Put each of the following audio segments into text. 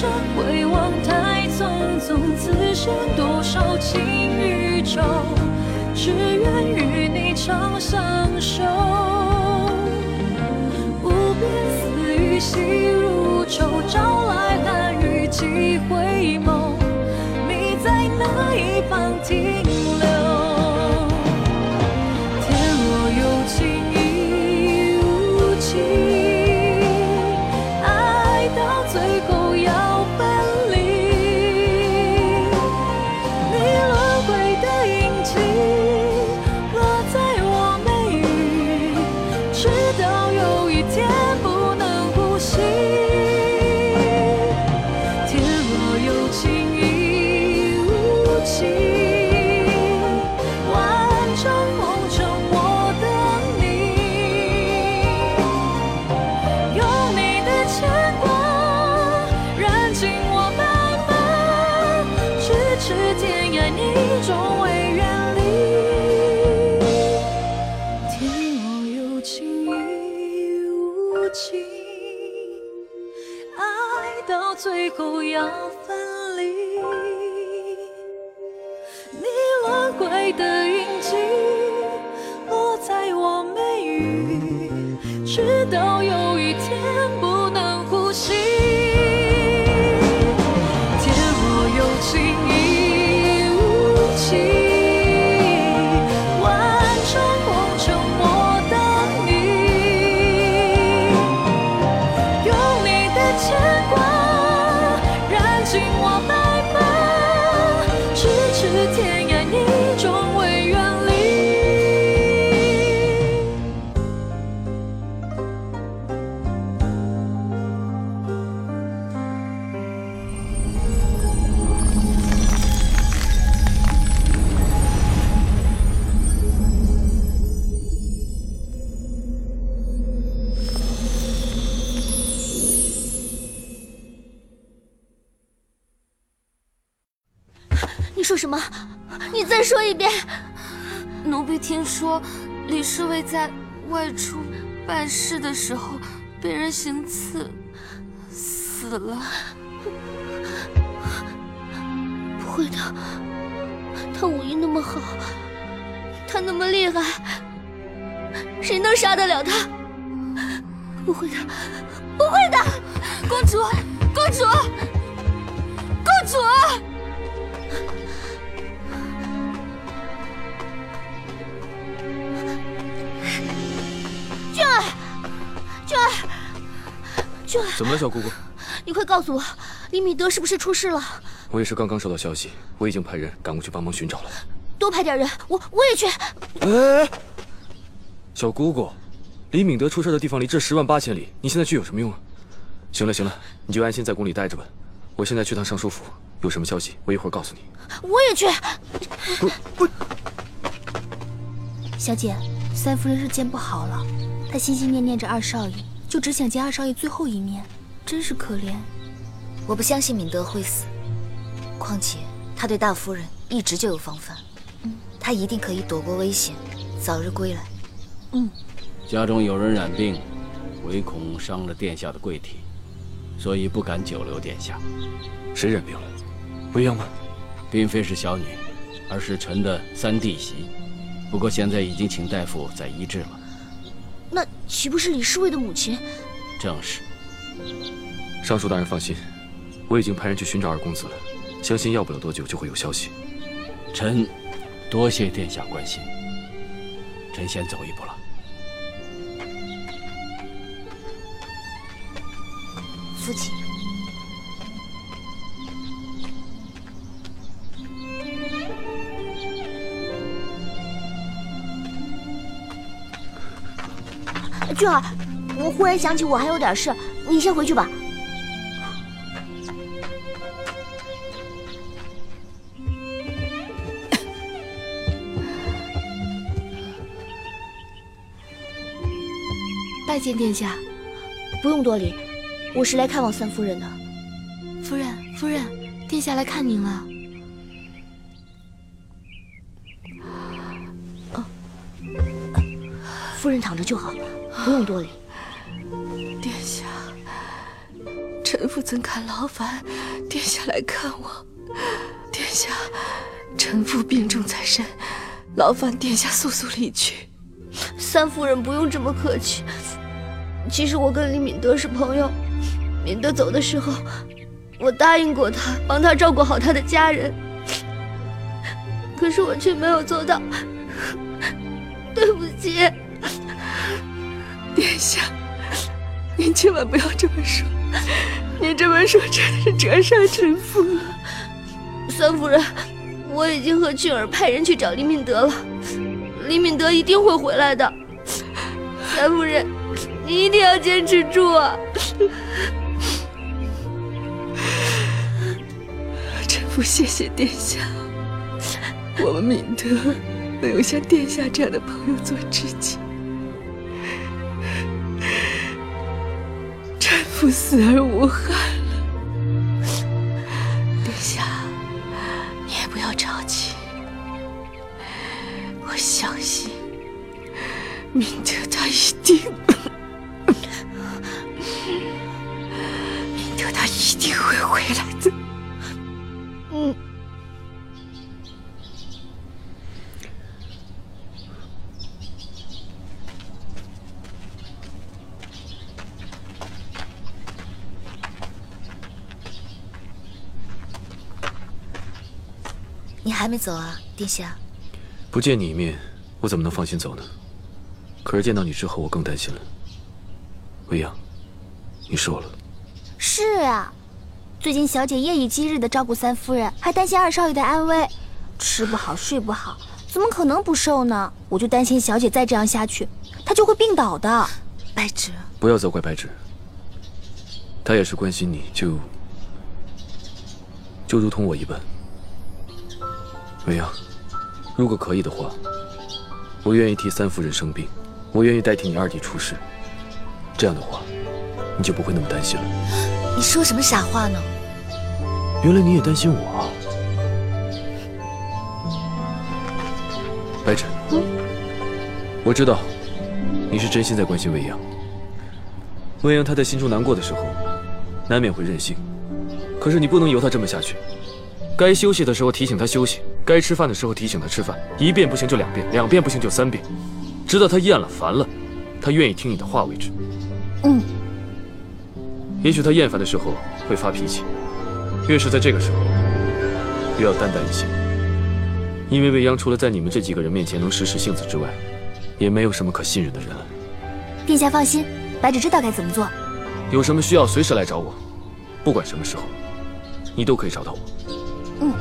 只剩回望太匆匆，此生多少情与愁，只愿与你长相守。无边丝雨细如愁，情。爱到最后要分离，你轮回的印记落在我眉宇，直到再说一遍。奴婢听说，李侍卫在外出办事的时候被人行刺，死了。不会的，他武艺那么好，他那么厉害，谁能杀得了他？不会的，不会的！公主，公主，公主！俊，怎么了，小姑姑？你快告诉我，李米德是不是出事了？我也是刚刚收到消息，我已经派人赶过去帮忙寻找了。多派点人，我我也去。哎，小姑姑，李敏德出事的地方离这十万八千里，你现在去有什么用啊？行了行了，你就安心在宫里待着吧。我现在去趟尚书府，有什么消息我一会儿告诉你。我也去。小姐，三夫人日渐不好了，她心心念念着二少爷，就只想见二少爷最后一面，真是可怜。我不相信敏德会死，况且他对大夫人一直就有防范，他一定可以躲过危险，早日归来。嗯家中有人染病，唯恐伤了殿下的贵体，所以不敢久留殿下。谁染病了？未央吗？并非是小女，而是臣的三弟媳。不过现在已经请大夫在医治了。那岂不是李侍卫的母亲？正是。尚书大人放心，我已经派人去寻找二公子了，相信要不了多久就会有消息。臣多谢殿下关心，臣先走一步了。父亲，俊儿，我忽然想起我还有点事，你先回去吧。拜见殿下。不用多礼，我是来看望三夫人的。夫人，夫人，殿下来看您了。夫人躺着就好，不用多礼。殿下，臣臣妇怎敢劳烦殿下来看我。殿下，臣妇病重在身，劳烦殿下速速离去。三夫人不用这么客气。其实我跟李敏德是朋友，敏德走的时候，我答应过他，帮他照顾好他的家人。可是我却没有做到，对不起，殿下，您千万不要这么说，您这么说真的是折煞臣妇了。三夫人，我已经和俊儿派人去找李敏德了，李敏德一定会回来的。三夫人，你一定要坚持住啊！臣妇谢谢殿下。我们敏德能有像殿下这样的朋友做知己，臣妇死而无憾。走啊，殿下？不见你一面，我怎么能放心走呢？可是见到你之后，我更担心了。未央，你瘦了。是啊，最近小姐夜以继日的照顾三夫人，还担心二少爷的安危，吃不好睡不好，怎么可能不瘦呢？我就担心小姐再这样下去，她就会病倒的。白芷，不要责怪白芷，她也是关心你，就就如同我一般。未央，如果可以的话，我愿意替三夫人生病，我愿意代替你二弟出事。这样的话，你就不会那么担心了。你说什么傻话呢？原来你也担心我啊，白芷。嗯，我知道你是真心在关心未央。未央她在心中难过的时候，难免会任性。可是你不能由她这么下去。该休息的时候提醒他休息，该吃饭的时候提醒他吃饭。一遍不行就两遍，两遍不行就三遍，直到他厌了、烦了，他愿意听你的话为止。嗯。也许他厌烦的时候会发脾气，越是在这个时候，越要淡淡一些。因为未央除了在你们这几个人面前能使使性子之外，也没有什么可信任的人了。殿下放心，白芷知道该怎么做。有什么需要随时来找我，不管什么时候，你都可以找到我。嗯。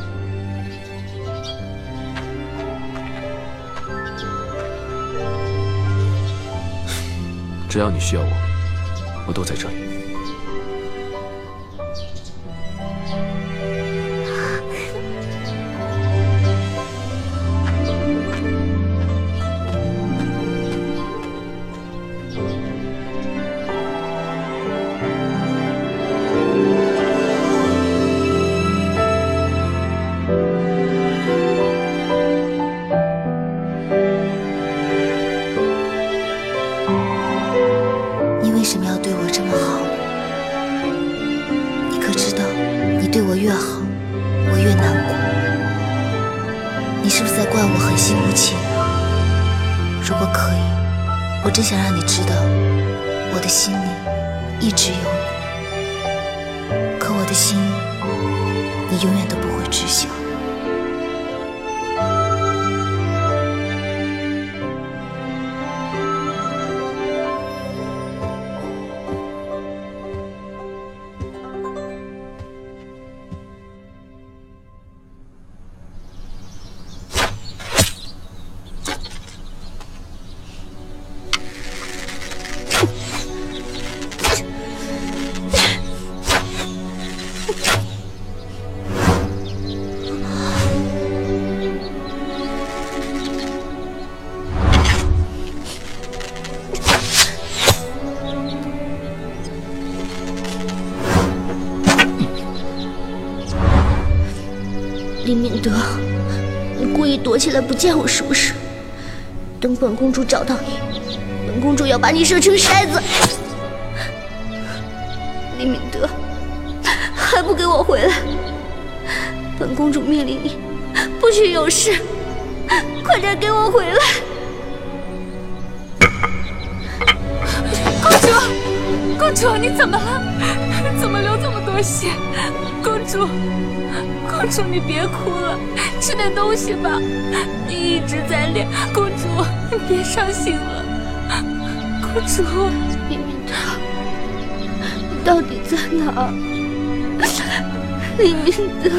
只要你需要我，我都在这里。李敏德，你故意躲起来不见我是不是？等本公主找到你，本公主要把你射成筛子。李敏德，还不给我回来！本公主命令你，不许有事，快点给我回来！公主，公主，你怎么了？怎么流这么多血？公主，公主，你别哭了，吃点东西吧。你一直在练，公主，你别伤心了。公主，李明德，你到底在哪儿？李明德，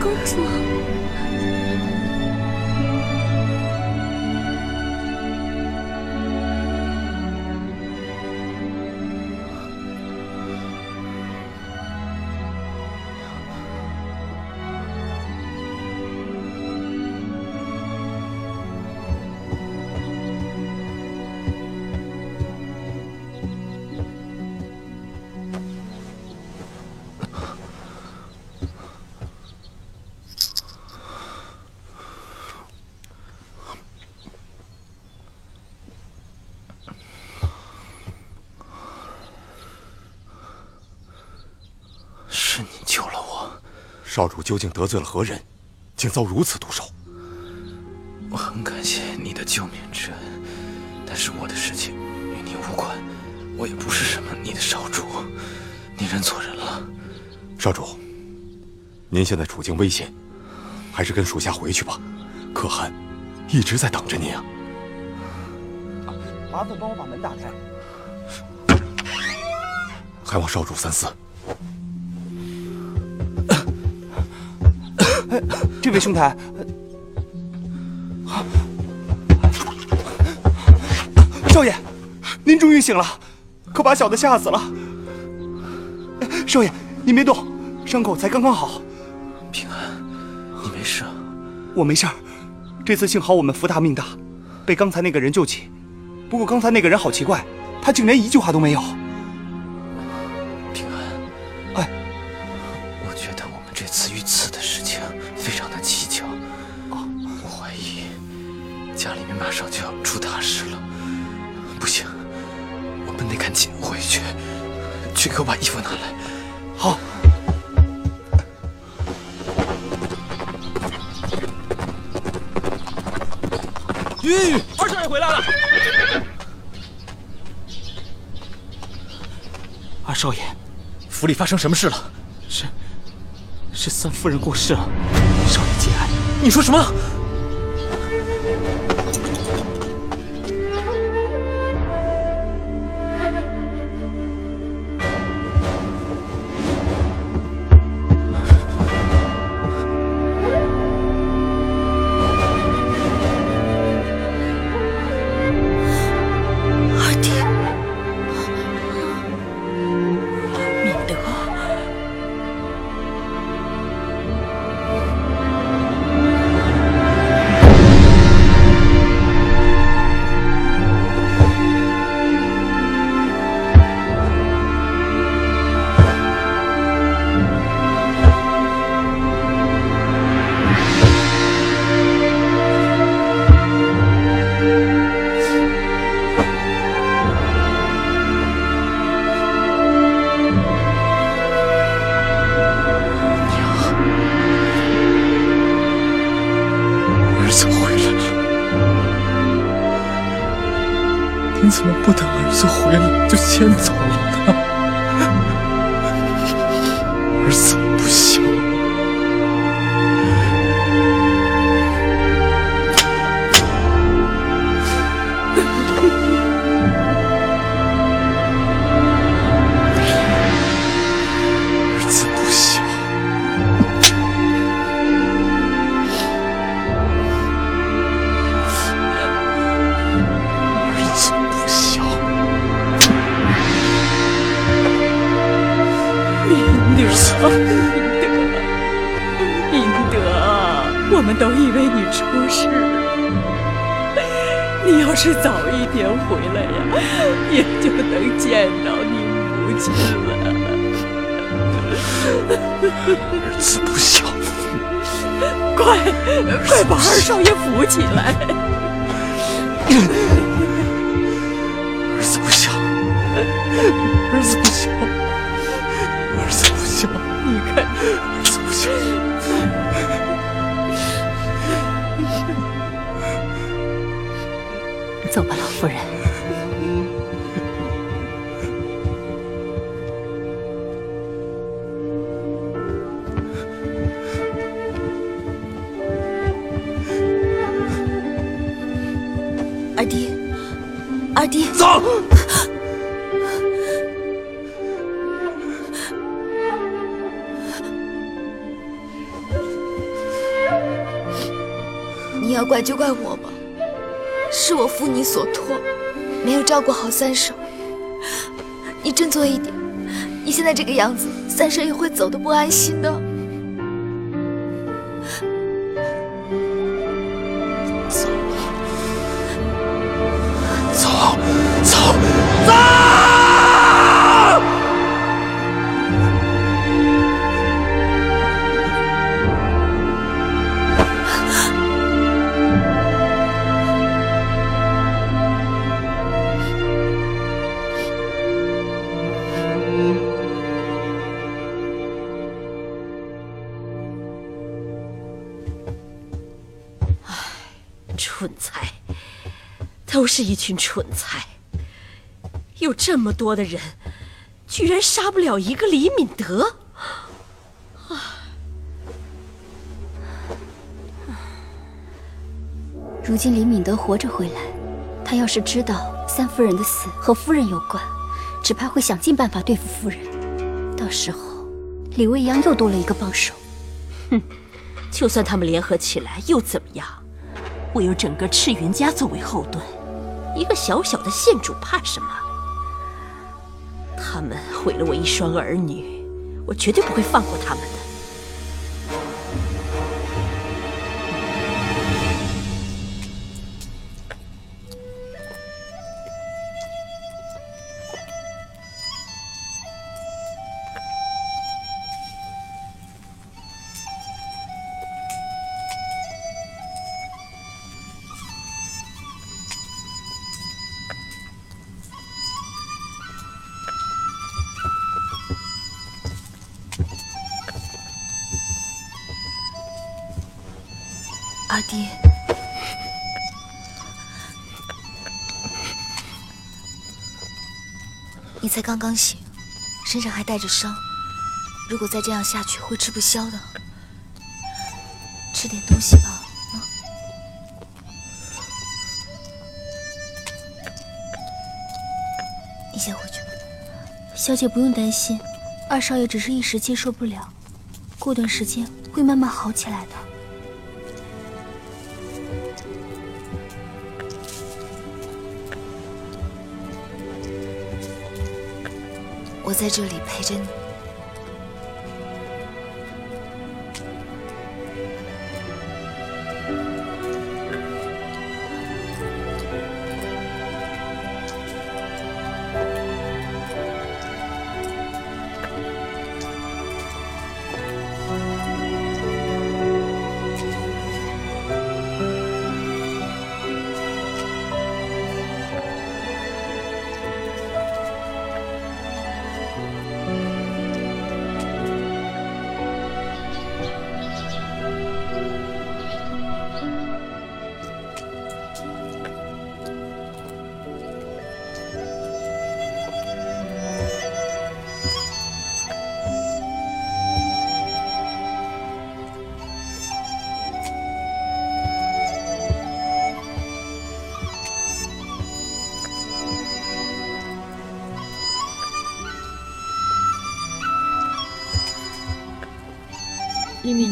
公主。少主究竟得罪了何人，竟遭如此毒手？我很感谢你的救命之恩，但是我的事情与你无关，我也不是什么你的少主，你认错人了。少主，您现在处境危险，还是跟属下回去吧。可汗一直在等着您啊！麻烦帮我把门打开。还望少主三思。这位兄台，少爷，您终于醒了，可把小的吓死了。少爷，您别动，伤口才刚刚好。平安，你没事？我没事儿，这次幸好我们福大命大，被刚才那个人救起。不过刚才那个人好奇怪，他竟连一句话都没有。二少爷回来了。二少爷，府里发生什么事了？是，是三夫人过世了。少爷节哀。你说什么？少爷扶起来！走！你要怪就怪我吧，是我负你所托，没有照顾好三婶。你振作一点，你现在这个样子，三婶也会走的不安心的。群蠢材。有这么多的人，居然杀不了一个李敏德。如今李敏德活着回来，他要是知道三夫人的死和夫人有关，只怕会想尽办法对付夫人。到时候，李未央又多了一个帮手。哼，就算他们联合起来又怎么样？我有整个赤云家作为后盾，一个小小的县主怕什么？他们毁了我一双儿女，我绝对不会放过他们的。刚刚醒，身上还带着伤，如果再这样下去会吃不消的。吃点东西吧，你先回去吧。小姐不用担心，二少爷只是一时接受不了，过段时间会慢慢好起来的。在这里陪着你。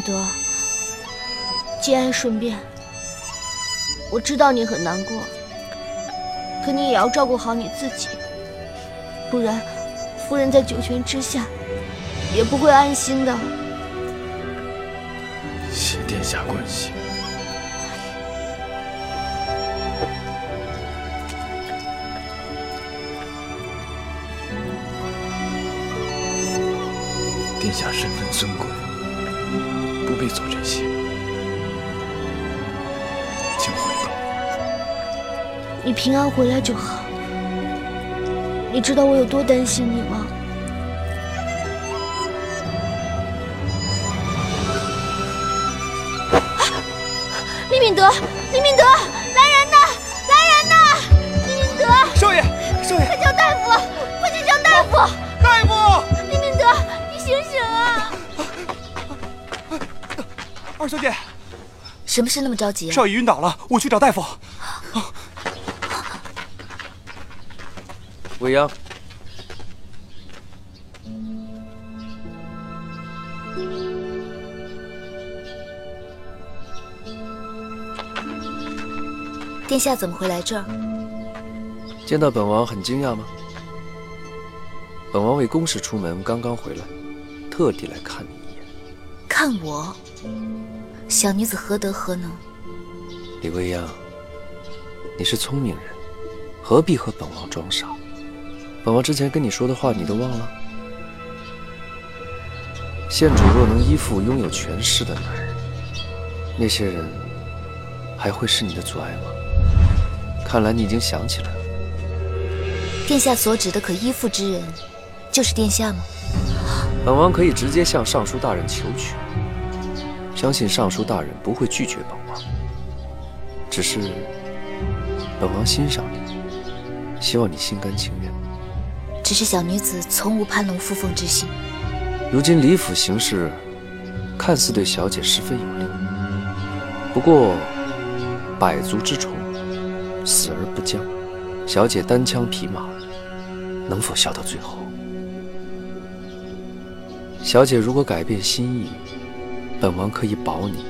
李敏德，节哀顺变。我知道你很难过，可你也要照顾好你自己，不然夫人在九泉之下也不会安心的。谢殿下关心。殿下身份尊贵，不必做这些。请回吧。你平安回来就好。你知道我有多担心你吗？李敏德，李敏德，来人呐！来人呐！李敏德，少爷，少爷，二小姐，什么事那么着急啊？少爷晕倒了，我去找大夫。未央，殿下怎么会来这儿？见到本王很惊讶吗？本王为公事出门，刚刚回来，特地来看你一眼。看我，小女子何德何能？李未央，你是聪明人，何必和本王装傻？本王之前跟你说的话，你都忘了？县主若能依附拥有权势的男人，那些人还会是你的阻碍吗？看来你已经想起来了。殿下所指的可依附之人，就是殿下吗？本王可以直接向尚书大人求娶，相信尚书大人不会拒绝本王。只是，本王欣赏你，希望你心甘情愿。只是小女子从无攀龙附凤之心。如今李府行事，看似对小姐十分有利。不过，百足之虫，死而不僵。小姐单枪匹马，能否笑到最后？小姐如果改变心意，本王可以保你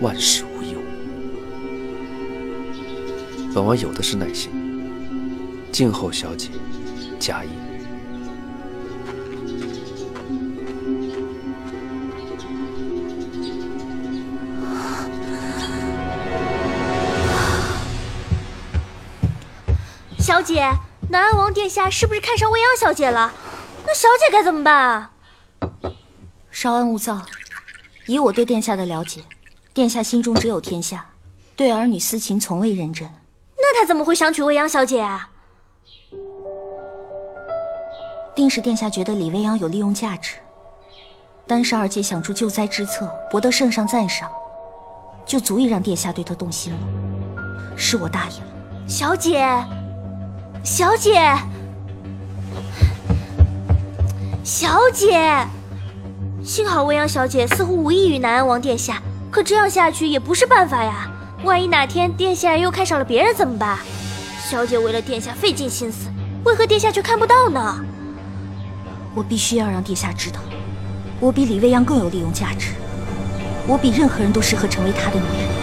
万事无忧。本王有的是耐心，静候小姐佳音。小姐，南安王殿下是不是看上未央小姐了？那小姐该怎么办啊？稍安勿躁，以我对殿下的了解，殿下心中只有天下，对儿女私情从未认真。那他怎么会想娶未央小姐啊？定是殿下觉得李未央有利用价值，单是二姐想出救灾之策，博得圣上赞赏，就足以让殿下对她动心了。是我大意了，小姐，小姐，小姐。幸好未央小姐似乎无意与南安王殿下，可这样下去也不是办法呀。万一哪天殿下又看上了别人怎么办？小姐为了殿下费尽心思，为何殿下却看不到呢？我必须要让殿下知道，我比李未央更有利用价值，我比任何人都适合成为他的女人。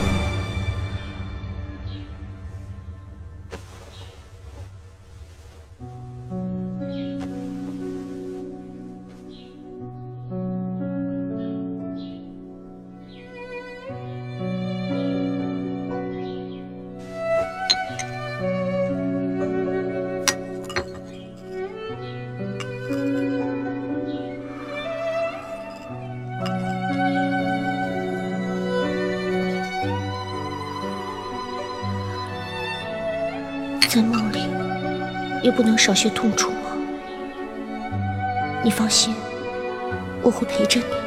不能少些痛楚吗？你放心，我会陪着你。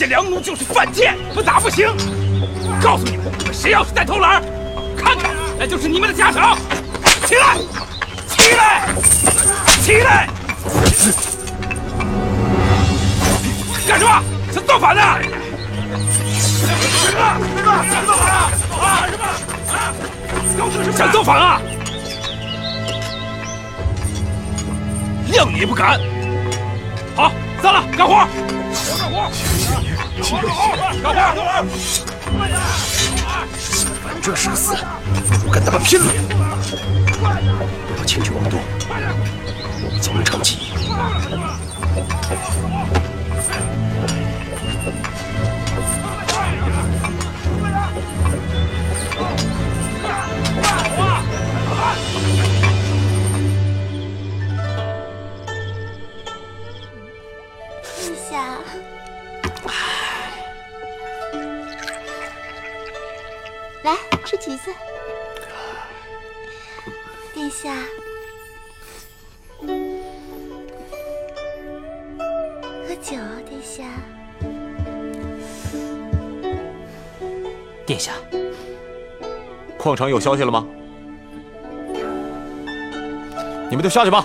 这些良奴就是犯贱，不打不行！告诉你们，你们谁要是再偷懒，看看那就是你们的下场！起来！起来！起来！干什么？想造反呢？什么？什么？想造反啊？啊？什么？想造反啊？谅你也不敢！好，散了，干活！干活！干活！干活！反正生死，不如跟他们拼了！不要轻举妄动，从长计议。殿下，吃橘子。殿下，喝酒，殿下。殿下，矿场有消息了吗？你们都下去吧。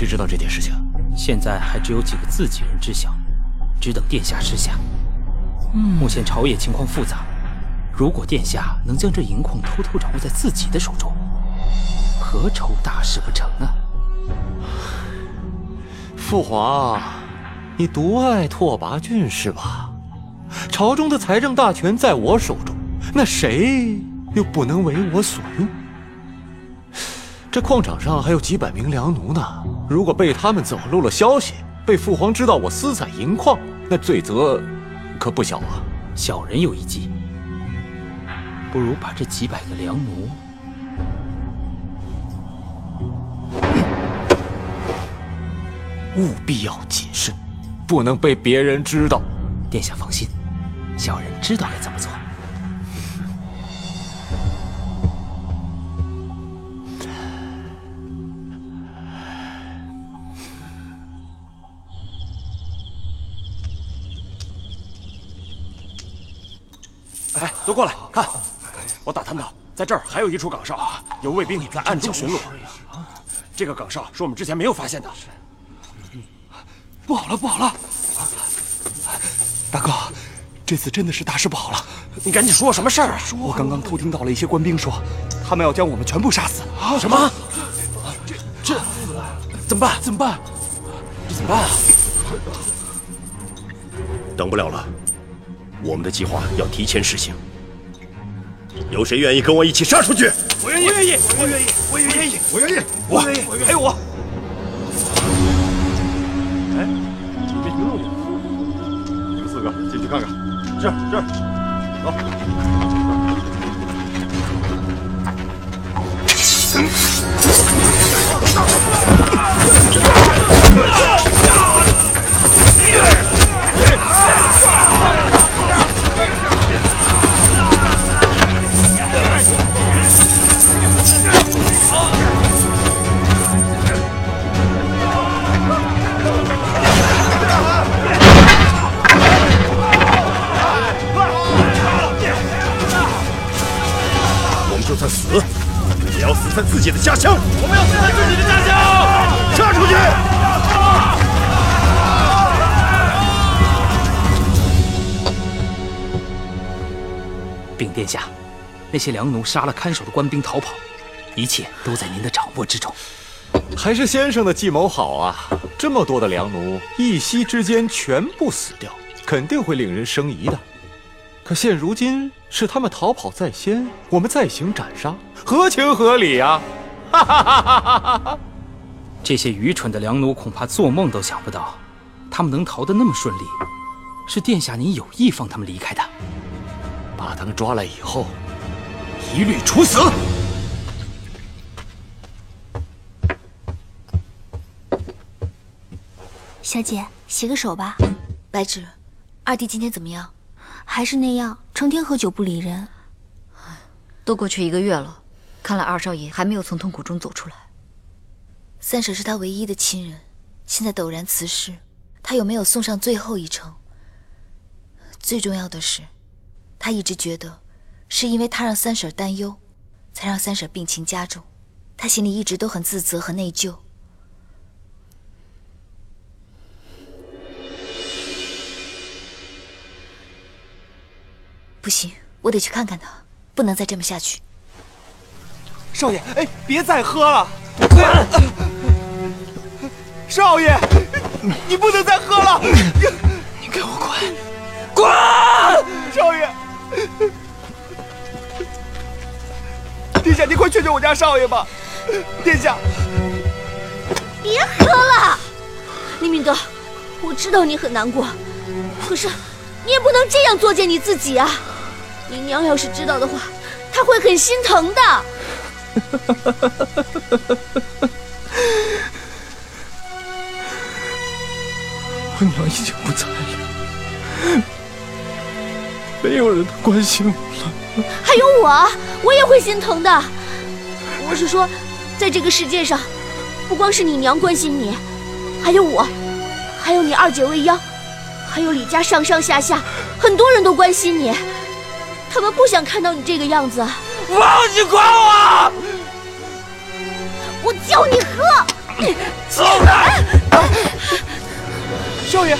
谁知道这件事情？现在还只有几个自己人知晓，只等殿下示下。目前朝野情况复杂，如果殿下能将这银矿偷偷掌握在自己的手中，何愁大事不成啊？父皇，你独爱拓跋浚是吧？朝中的财政大权在我手中，那谁又不能为我所用？这矿场上还有几百名良奴呢，如果被他们走漏了消息，被父皇知道我私采银矿，那罪责可不小啊！小人有一计，不如把这几百个良奴，务必要谨慎，不能被别人知道。殿下放心，小人知道该怎么做。都过来看！我打探到，在这儿还有一处岗哨，有卫兵在暗中巡逻。这个岗哨是我们之前没有发现的。不好了，不好了！大哥，这次真的是大事不好了！你赶紧说，什么事儿啊？我刚刚偷听到了一些官兵说，他们要将我们全部杀死。什么？这这怎么办？怎么办？这怎么办啊？等不了了，我们的计划要提前实行。有谁愿意跟我一起杀出去？我愿意，我愿意，我愿意，我愿意，我愿意，我愿意，我还有我。哎，没听动静。你们四个进去看看。是是，走。些粮奴杀了看守的官兵逃跑，一切都在您的掌握之中。还是先生的计谋好啊！这么多的粮奴，一夕之间全部死掉，肯定会令人生疑的。可现如今是他们逃跑在先，我们再行斩杀，合情合理呀、哈哈哈哈哈哈！这些愚蠢的粮奴恐怕做梦都想不到，他们能逃得那么顺利，是殿下您有意放他们离开的。把他们抓来以后，一律处死。小姐，洗个手吧。白芷，二弟今天怎么样？还是那样，成天喝酒不理人。都过去一个月了，看来二少爷还没有从痛苦中走出来。三婶是他唯一的亲人，现在陡然辞世，他有没有送上最后一程？最重要的是，他一直觉得，是因为他让三婶担忧，才让三婶病情加重。他心里一直都很自责和内疚。不行，我得去看看他，不能再这么下去。少爷，哎，别再喝了！少爷，你不能再喝了！你给我滚！滚！少爷，殿下你快劝劝我家少爷吧。殿下。别喝了。李敏德我知道你很难过可是你也不能这样作践你自己啊。你娘要是知道的话她会很心疼的。我娘已经不在了没有人关心我了。还有我，我也会心疼的。我是说，在这个世界上，不光是你娘关心你，还有我，还有你二姐未央，还有李家上上下下很多人都关心你。他们不想看到你这个样子。放你管我！我叫你喝！走开！少爷，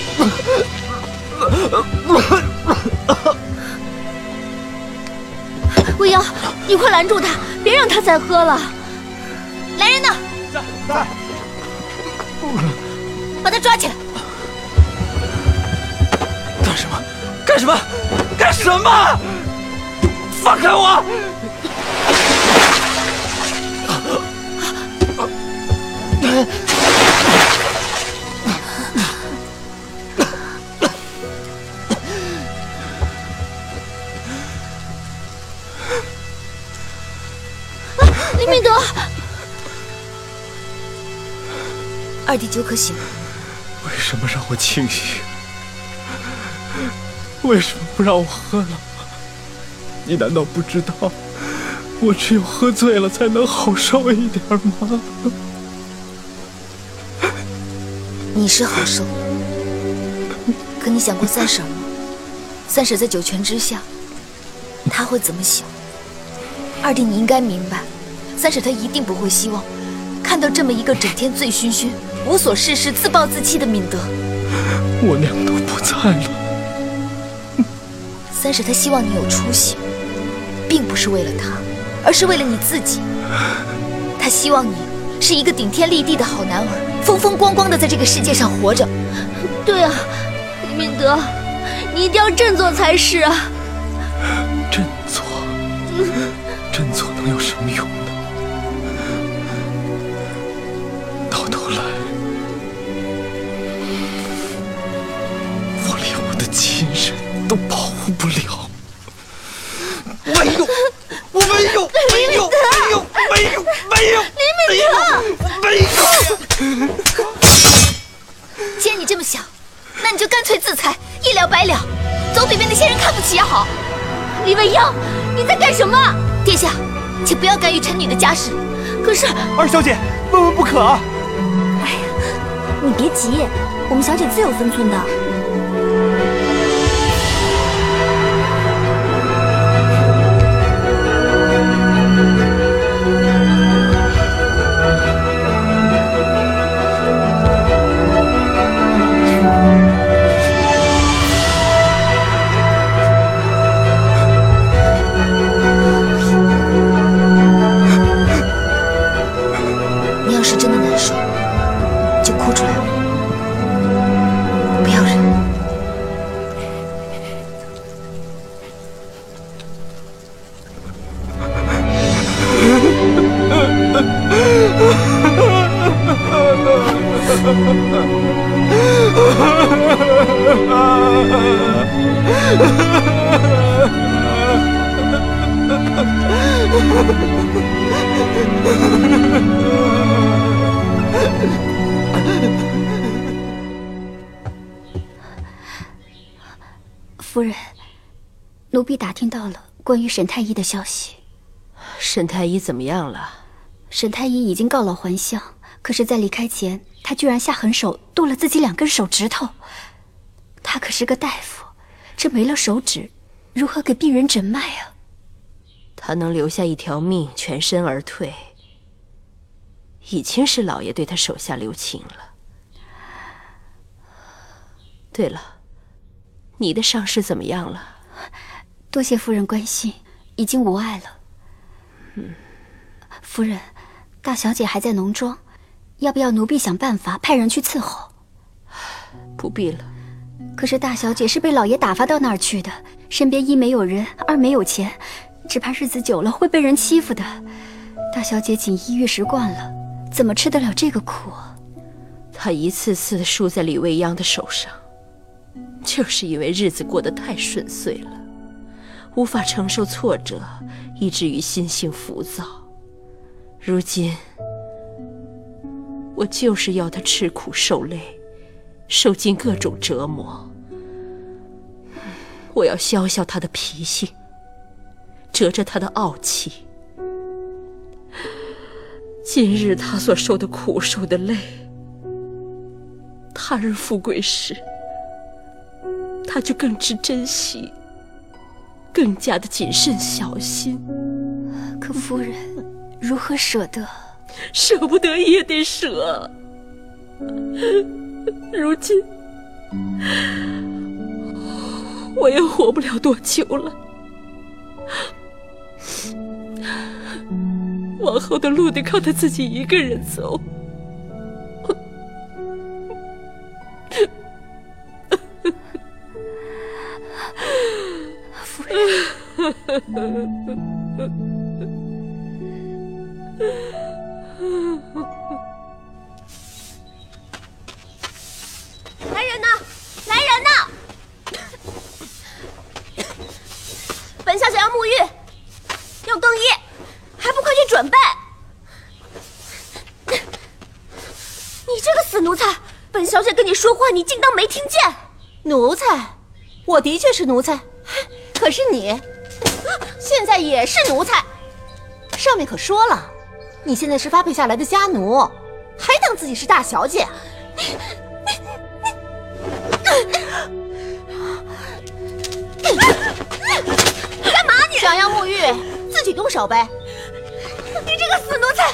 未央，你快拦住他，别让他再喝了。来人呐！在在。把他抓起来！干什么？干什么？干什么？放开我！李明德，二弟酒可醒了。为什么让我清醒？为什么不让我喝了？你难道不知道，我只有喝醉了才能好受一点吗？你是好受，可你想过三婶吗？三婶在九泉之下，她会怎么想？二弟，你应该明白，三婶她一定不会希望看到这么一个整天醉醺醺、无所事事、自暴自弃的敏德。我娘都不在了。三婶她希望你有出息，并不是为了她，而是为了你自己。她希望你是一个顶天立地的好男儿，风风光光的在这个世界上活着。对啊，李明德，你一定要振作才是啊！振作，振作能有什么用没有。既然你这么想，那你就干脆自裁，一了百了，总比被那些人看不起要好。李未央，你在干什么？殿下，请不要干预臣女的家事。可是二小姐，万万不可啊！哎呀，你别急，我们小姐自有分寸的。沈太医的消息。沈太医怎么样了？沈太医已经告老还乡，可是，在离开前，他居然下狠手剁了自己两根手指头。他可是个大夫，这没了手指，如何给病人诊脉啊？他能留下一条命，全身而退，已经是老爷对他手下留情了。对了，你的伤势怎么样了？多谢夫人关心，已经无碍了。嗯，夫人，大小姐还在农庄，要不要奴婢想办法派人去伺候？不必了。可是大小姐是被老爷打发到那儿去的，身边一没有人，二没有钱，只怕日子久了会被人欺负的。大小姐锦衣玉食惯了，怎么吃得了这个苦？她一次次的输在李未央的手上，就是因为日子过得太顺遂了，无法承受挫折，以至于心性浮躁。如今，我就是要他吃苦受累，受尽各种折磨。我要消消他的脾性，折折他的傲气。今日他所受的苦，受的累，他日富贵时，他就更知珍惜，更加的谨慎小心。可夫人如何舍得？舍不得也得舍。如今我也活不了多久了。往后的路得靠他自己一个人走。来人呐！来人呐！本小姐要沐浴，要更衣。还不快去准备！你这个死奴才！本小姐跟你说话，你竟当没听见？奴才，我的确是奴才，可是你现在也是奴才。上面可说了，你现在是发配下来的家奴，还当自己是大小姐？干嘛你？想要沐浴，自己动手呗。你这个死奴才！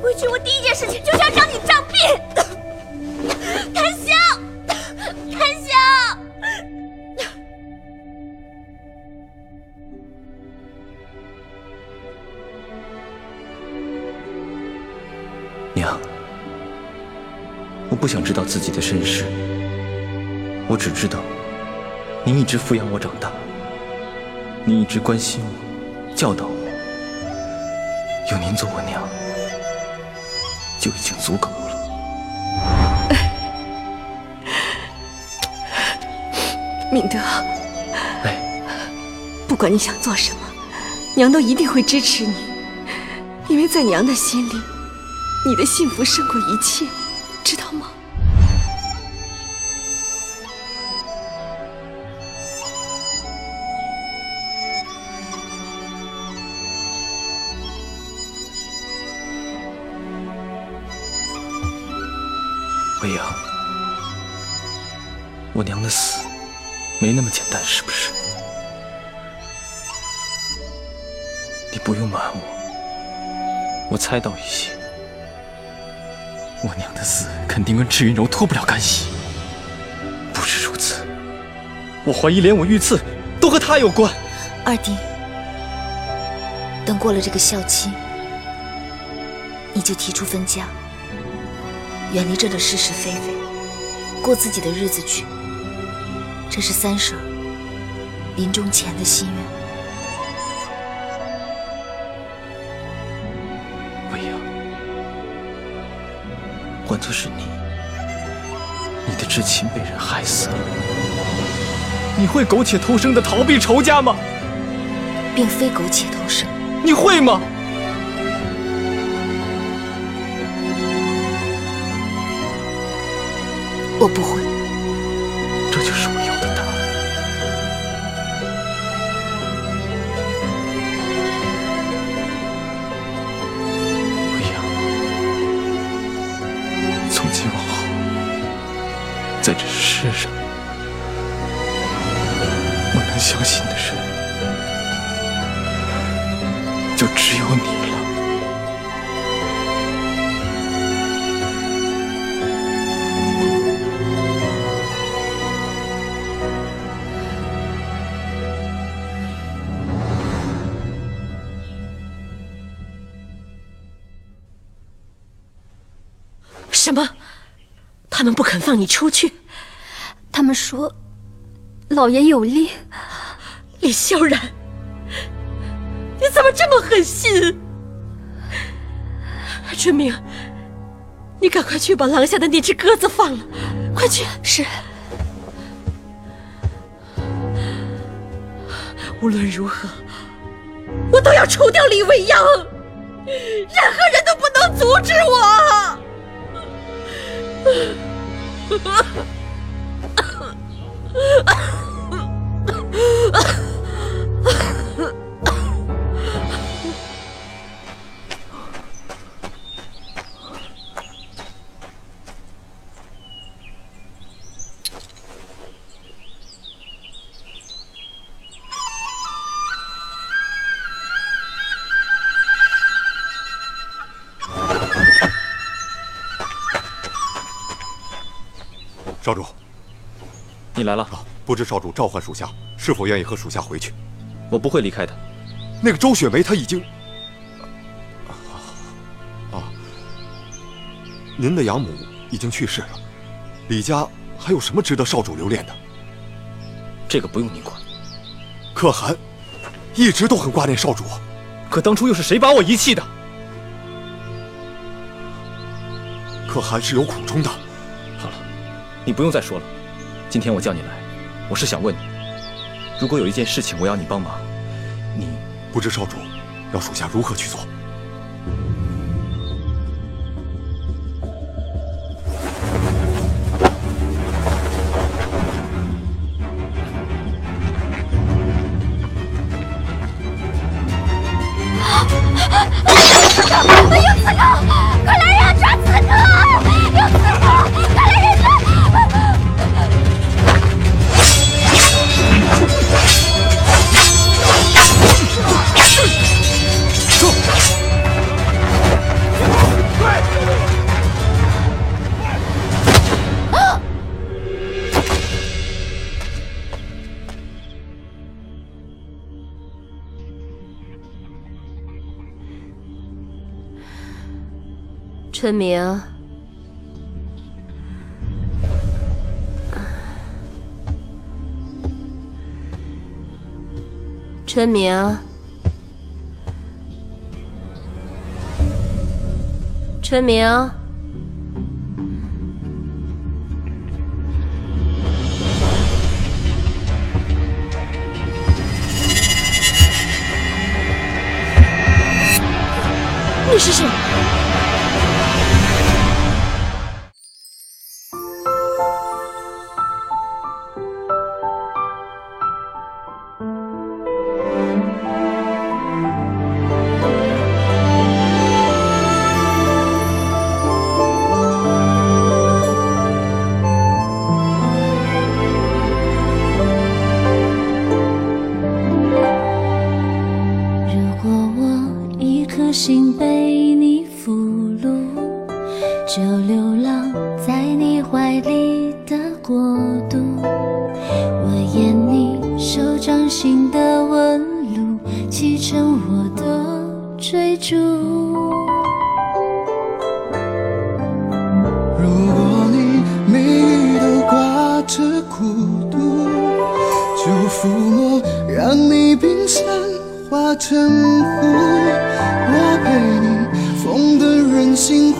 回去我第一件事情就是要找你账病。不想知道自己的身世，我只知道，您一直抚养我长大，您一直关心我，教导我。有您做我娘，就已经足够了。敏德，哎，不管你想做什么，娘都一定会支持你，因为在娘的心里，你的幸福胜过一切，知道吗？未央，我娘的死没那么简单，是不是？你不用瞒我，我猜到一些。我娘的死肯定跟赤云柔脱不了干系。不止如此，我怀疑连我遇刺都和她有关。二弟，等过了这个孝期，你就提出分家。远离这的是是非非，过自己的日子去。这是三婶临终前的心愿。未央，换作是你，你的至亲被人害死了，你会苟且偷生的逃避仇家吗？并非苟且偷生，你会吗？我不会，这就是我要的答案。未央，从今往后，在这世上，我能相信的人，就只有你。放你出去？他们说，老爷有令。李萧然，你怎么这么狠心？春明，你赶快去把廊下的那只鸽子放了，快去！是。无论如何，我都要除掉李未央，任何人都不能阻止我。啊，你来了。不知少主召唤属下，是否愿意和属下回去？我不会离开的。那个周雪梅，她已经……啊，您的养母已经去世了。李家还有什么值得少主留恋的？这个不用您管。可汗一直都很挂念少主，可当初又是谁把我遗弃的？可汗是有苦衷的。好了你不用再说了。今天我叫你来，我是想问你，如果有一件事情我要你帮忙，你不知少主要属下如何去做？春明，春明，春明，你是谁？掌心的纹路，砌成我的追逐。如果你眉宇都挂着孤独，就抚摸，让你冰山化成湖。我陪你疯得人心